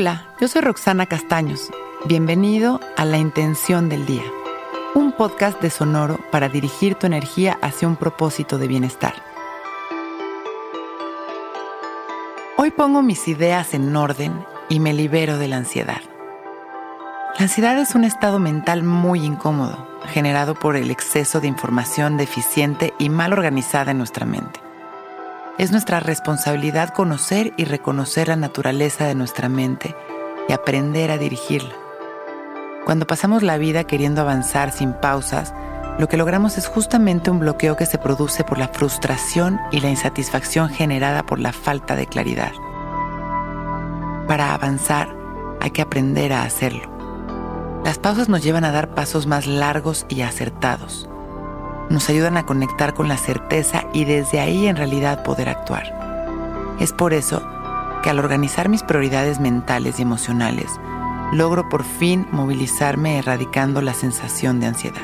Hola, yo soy Roxana Castaños. Bienvenido a La Intención del Día, un podcast de Sonoro para dirigir tu energía hacia un propósito de bienestar. Hoy pongo mis ideas en orden y me libero de la ansiedad. La ansiedad es un estado mental muy incómodo, generado por el exceso de información deficiente y mal organizada en nuestra mente. Es nuestra responsabilidad conocer y reconocer la naturaleza de nuestra mente y aprender a dirigirla. Cuando pasamos la vida queriendo avanzar sin pausas, lo que logramos es justamente un bloqueo que se produce por la frustración y la insatisfacción generada por la falta de claridad. Para avanzar hay que aprender a hacerlo. Las pausas nos llevan a dar pasos más largos y acertados nos ayudan a conectar con la certeza y desde ahí en realidad poder actuar. Es por eso que al organizar mis prioridades mentales y emocionales, logro por fin movilizarme erradicando la sensación de ansiedad.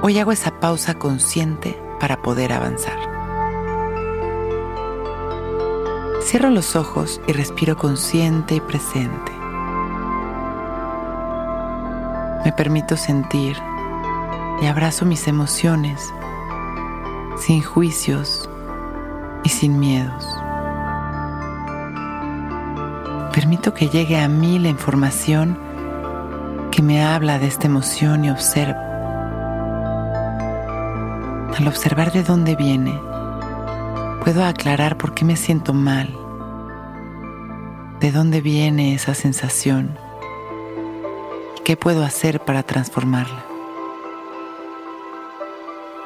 Hoy hago esa pausa consciente para poder avanzar. Cierro los ojos y respiro consciente y presente. Me permito sentir y abrazo mis emociones sin juicios y sin miedos. Permito que llegue a mí la información que me habla de esta emoción y observo. Al observar de dónde viene, puedo aclarar por qué me siento mal, de dónde viene esa sensación y qué puedo hacer para transformarla.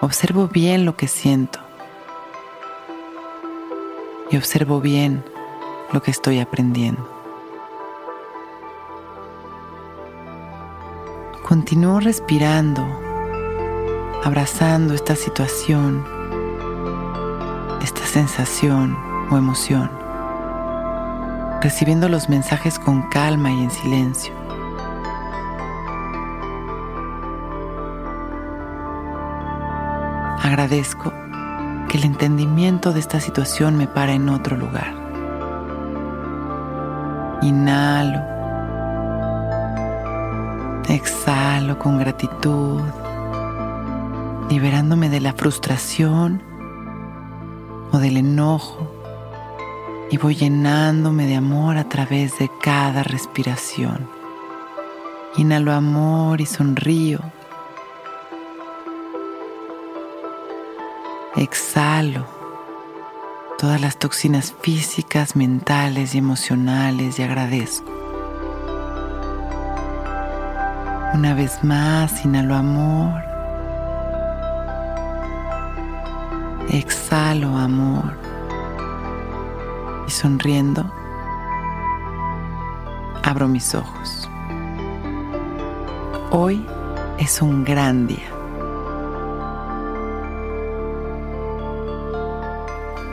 Observo bien lo que siento y observo bien lo que estoy aprendiendo. Continúo respirando, abrazando esta situación, esta sensación o emoción, recibiendo los mensajes con calma y en silencio. Agradezco que el entendimiento de esta situación me para en otro lugar. Inhalo. Exhalo con gratitud, liberándome de la frustración o del enojo y voy llenándome de amor a través de cada respiración. Inhalo amor y sonrío Exhalo todas las toxinas físicas, mentales y emocionales y agradezco. Una vez más, inhalo amor. Exhalo amor. Y sonriendo, abro mis ojos. Hoy es un gran día.